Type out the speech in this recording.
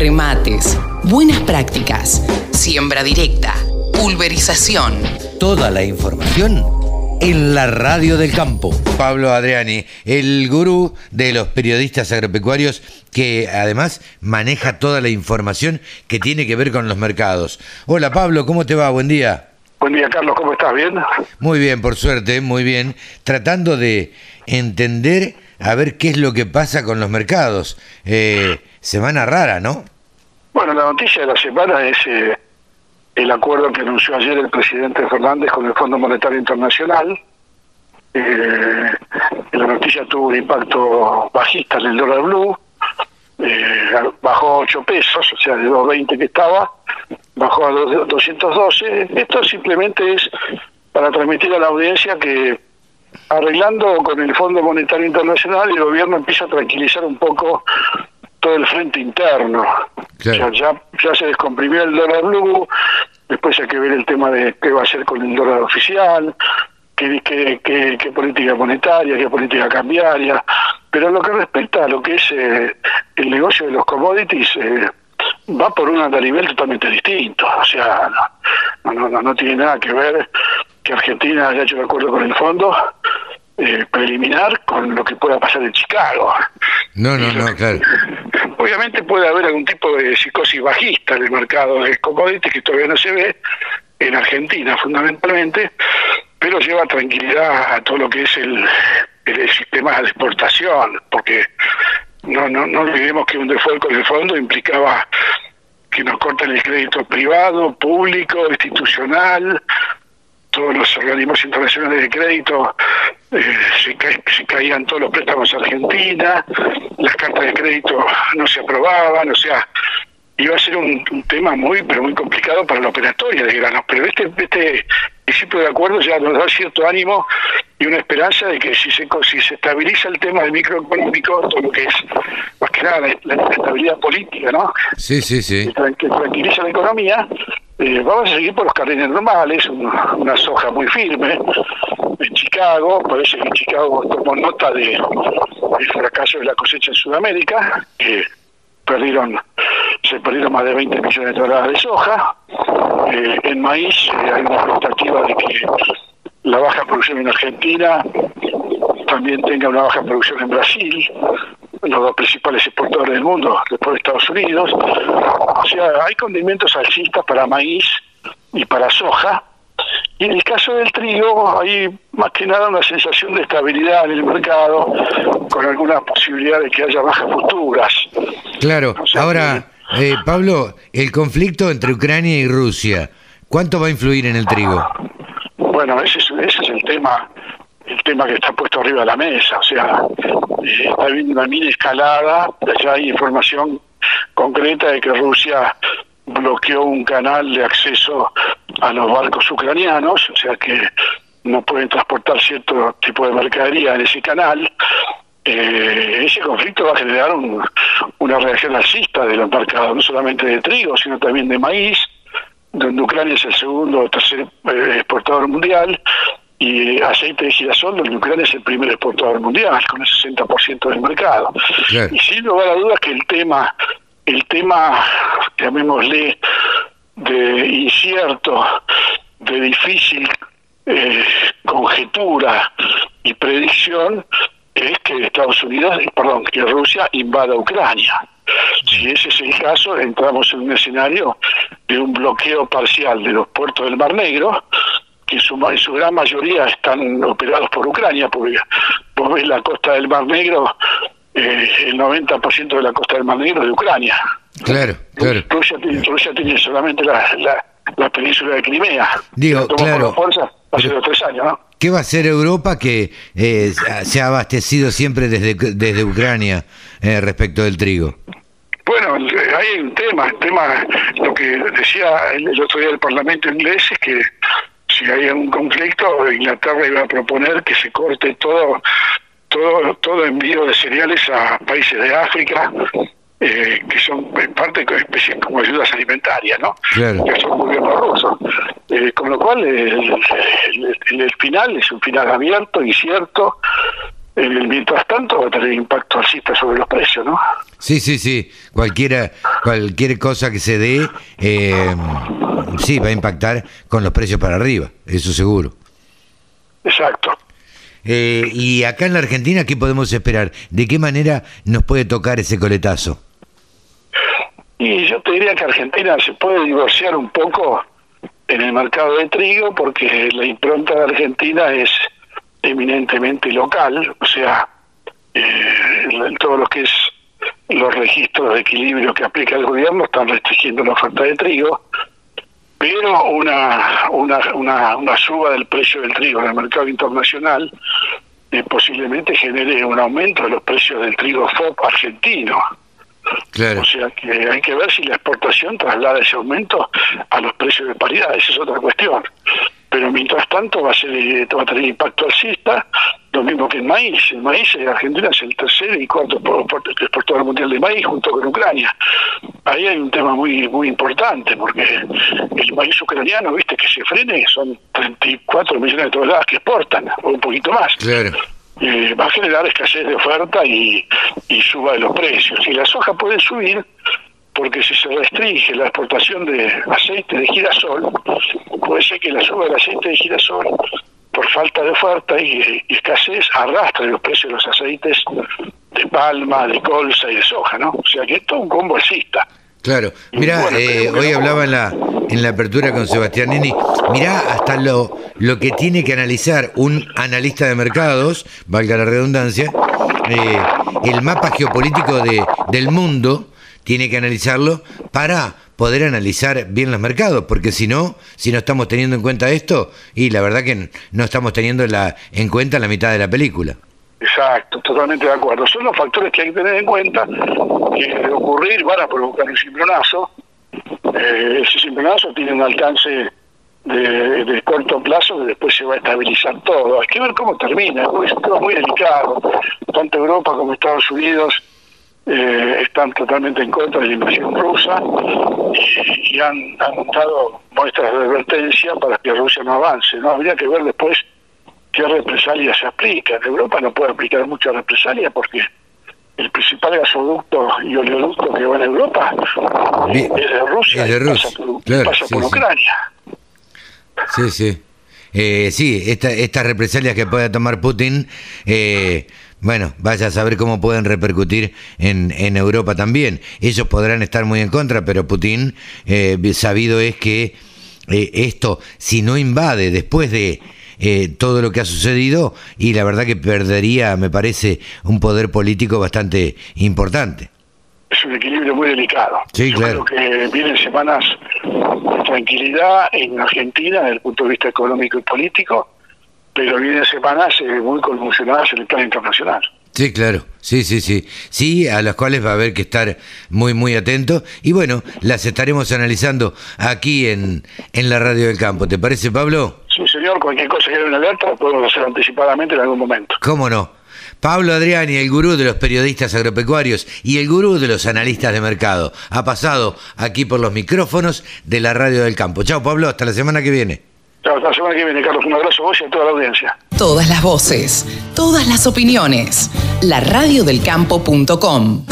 remates, buenas prácticas, siembra directa, pulverización. Toda la información en la radio del campo. Pablo Adriani, el gurú de los periodistas agropecuarios que además maneja toda la información que tiene que ver con los mercados. Hola Pablo, ¿cómo te va? Buen día. Buen día Carlos, ¿cómo estás? ¿Bien? Muy bien, por suerte, muy bien. Tratando de entender a ver qué es lo que pasa con los mercados. Eh, semana rara, ¿no? Bueno, la noticia de la semana es eh, el acuerdo que anunció ayer el presidente Fernández con el Fondo Monetario Internacional. Eh, la noticia tuvo un impacto bajista en el dólar blue, eh, bajó 8 pesos, o sea, de 2.20 que estaba, bajó a 212. Esto simplemente es para transmitir a la audiencia que arreglando con el Fondo Monetario Internacional el gobierno empieza a tranquilizar un poco todo el frente interno. ya, ya se descomprimió el dólar blue, después hay que ver el tema de qué va a hacer con el dólar oficial, qué, qué, qué, política monetaria, qué política cambiaria. Pero en lo que respecta a lo que es eh, el negocio de los commodities, eh, va por un nivel totalmente distinto. O sea, no, no, no, no tiene nada que ver que Argentina haya hecho un acuerdo con el fondo eh, preliminar con lo que pueda pasar en Chicago. No, no, no, claro. Obviamente puede haber algún tipo de psicosis bajista en el mercado de commodities que todavía no se ve, en Argentina fundamentalmente, pero lleva tranquilidad a todo lo que es el, el, sistema de exportación, porque no, no, no olvidemos que un default con el fondo implicaba que nos cortan el crédito privado, público, institucional, todos los organismos internacionales de crédito eh, se, todos los préstamos a Argentina, las cartas de crédito no se aprobaban, o sea, iba a ser un, tema muy, pero muy complicado para la operatoria de granos. Pero este, este principio de acuerdo ya nos da cierto ánimo y una esperanza de que si se, si se estabiliza el tema del microeconómico, todo lo que es más que nada la, estabilidad política, ¿no? Sí, sí, sí. Que, tranquiliza la economía, eh, vamos a seguir por los carriles normales, una, soja muy firme. En Chicago, parece que Chicago tomó nota de el fracaso de la cosecha en Sudamérica, que perdieron se perdieron más de 20 millones de toneladas de soja. Eh, en maíz eh, hay una expectativa de que la baja producción en Argentina también tenga una baja producción en Brasil, los dos principales exportadores del mundo, después de Estados Unidos. O sea, hay condimentos alcistas para maíz y para soja. Y en el caso del trigo hay más que nada una sensación de estabilidad en el mercado, con alguna posibilidad de que haya bajas futuras. Claro, ahora, eh, Pablo, el conflicto entre Ucrania y Rusia, ¿cuánto va a influir en el trigo? Bueno, ese es, ese es el tema el tema que está puesto arriba de la mesa, o sea, eh, está habiendo una mini escalada, ya hay información concreta de que Rusia bloqueó un canal de acceso a los barcos ucranianos, o sea que no pueden transportar cierto tipo de mercadería en ese canal, eh, ese conflicto va a generar una reacción alcista de los mercados, no solamente de trigo, sino también de maíz, donde Ucrania es el segundo o tercer eh, exportador mundial, y aceite de girasol, donde Ucrania es el primer exportador mundial, con el 60% del mercado. Y sin lugar a dudas que el tema, el tema, llamémosle, de incierto, de difícil eh, conjetura y predicción, es que Estados Unidos, perdón, que Rusia invada Ucrania. Si ese es el caso, entramos en un escenario de un bloqueo parcial de los puertos del Mar Negro, que en su, en su gran mayoría están operados por Ucrania, porque vos ves la costa del Mar Negro, eh, el 90% de la costa del Mar Negro de Ucrania. Claro, claro. Rusia, tiene, solamente la, la, península de Crimea. Digo, claro. hace dos tres años, ¿no? ¿Qué va a hacer Europa que eh, se ha abastecido siempre desde, desde Ucrania eh, respecto del trigo? Bueno, hay un tema, el tema, lo que decía el, otro día del Parlamento inglés es que si hay un conflicto, Inglaterra iba a proponer que se corte todo, todo, todo envío de cereales a países de África, eh, que son en parte especies como ayudas alimentarias, ¿no? Claro. Que son gobiernos rusos. Eh, con lo cual, el, el, final es un final abierto, incierto. en el mientras tanto va a tener impacto alcista sobre los precios, ¿no? Sí, sí, sí. Cualquiera, cualquier cosa que se dé, eh, sí, va a impactar con los precios para arriba, eso seguro. Exacto. Eh, y acá en la Argentina, ¿qué podemos esperar? ¿De qué manera nos puede tocar ese coletazo? Y yo te diría que Argentina se puede divorciar un poco en el mercado de trigo porque la impronta de Argentina es eminentemente local, o sea, eh, todo lo que es los registros de equilibrio que aplica el gobierno están restringiendo la oferta de trigo, pero una, una, una, una suba del precio del trigo en el mercado internacional eh, posiblemente genere un aumento de los precios del trigo FOP argentino. Claro. O sea que hay que ver si la exportación traslada ese aumento a los precios de paridad, esa es otra cuestión pero mientras tanto va a ser va a tener impacto alcista, lo mismo que el maíz. El maíz en Argentina es el tercer y cuarto exportador mundial de maíz junto con Ucrania. Ahí hay un tema muy muy importante porque el maíz ucraniano, viste, que se frene, son 34 millones de toneladas que exportan, o un poquito más. Claro. Eh, va a generar escasez de oferta y, y suba de los precios. Y la soja puede subir, porque si se restringe la exportación de aceite de girasol, puede ser que la suba del aceite de girasol, por falta de oferta y, escasez, arrastre los precios de los aceites de palma, de colza y de soja, ¿no? O sea que esto es un combo alcista. Claro, mira, eh, hoy hablaba en la, en la apertura con Sebastián Nini, mirá hasta lo, lo que tiene que analizar un analista de mercados, valga la redundancia, eh, el mapa geopolítico de, del mundo, tiene que analizarlo para poder analizar bien los mercados, porque si no, si no estamos teniendo en cuenta esto, y la verdad que no estamos teniendo la, en cuenta la mitad de la película. Exacto, totalmente de acuerdo. Son los factores que hay que tener en cuenta que de ocurrir van a provocar un cimbronazo. Eh, ese cimbronazo tiene un alcance de, corto plazo que después se va a estabilizar todo. Hay que ver cómo termina, es muy delicado. Tanto Europa como Estados Unidos eh, están totalmente en contra de la invasión rusa y, han, dado muestras de advertencia para que Rusia no avance. No habría que ver después qué represalias se aplican. Europa no puede aplicar muchas represalias porque el principal gasoducto y oleoducto que va en Europa es de Rusia, es de Rusia. pasa por, Ucrania. Sí, sí. Eh, sí, esta, estas represalias que pueda tomar Putin eh, bueno, vaya a saber cómo pueden repercutir en, en Europa también. Ellos podrán estar muy en contra, pero Putin, eh, sabido es que eh, esto, si no invade después de eh, todo lo que ha sucedido, y la verdad que perdería, me parece, un poder político bastante importante. Es un equilibrio muy delicado. Sí, claro. Creo que vienen semanas de tranquilidad en Argentina desde el punto de vista económico y político pero vienen semanas eh, muy conmocionadas en el plan internacional. Sí, claro, sí, sí, sí. Sí, a las cuales va a haber que estar muy, muy atentos. Y bueno, las estaremos analizando aquí en, en la Radio del Campo. ¿Te parece, Pablo? Sí, señor, cualquier cosa que haya una alerta podemos hacer anticipadamente en algún momento. ¿Cómo no? Pablo Adriani, el gurú de los periodistas agropecuarios y el gurú de los analistas de mercado, ha pasado aquí por los micrófonos de la Radio del Campo. Chao, Pablo, hasta la semana que viene. Hasta la semana que viene, Carlos. Un abrazo a vos y a toda la audiencia. Todas las voces, todas las opiniones. La radiodelcampo.com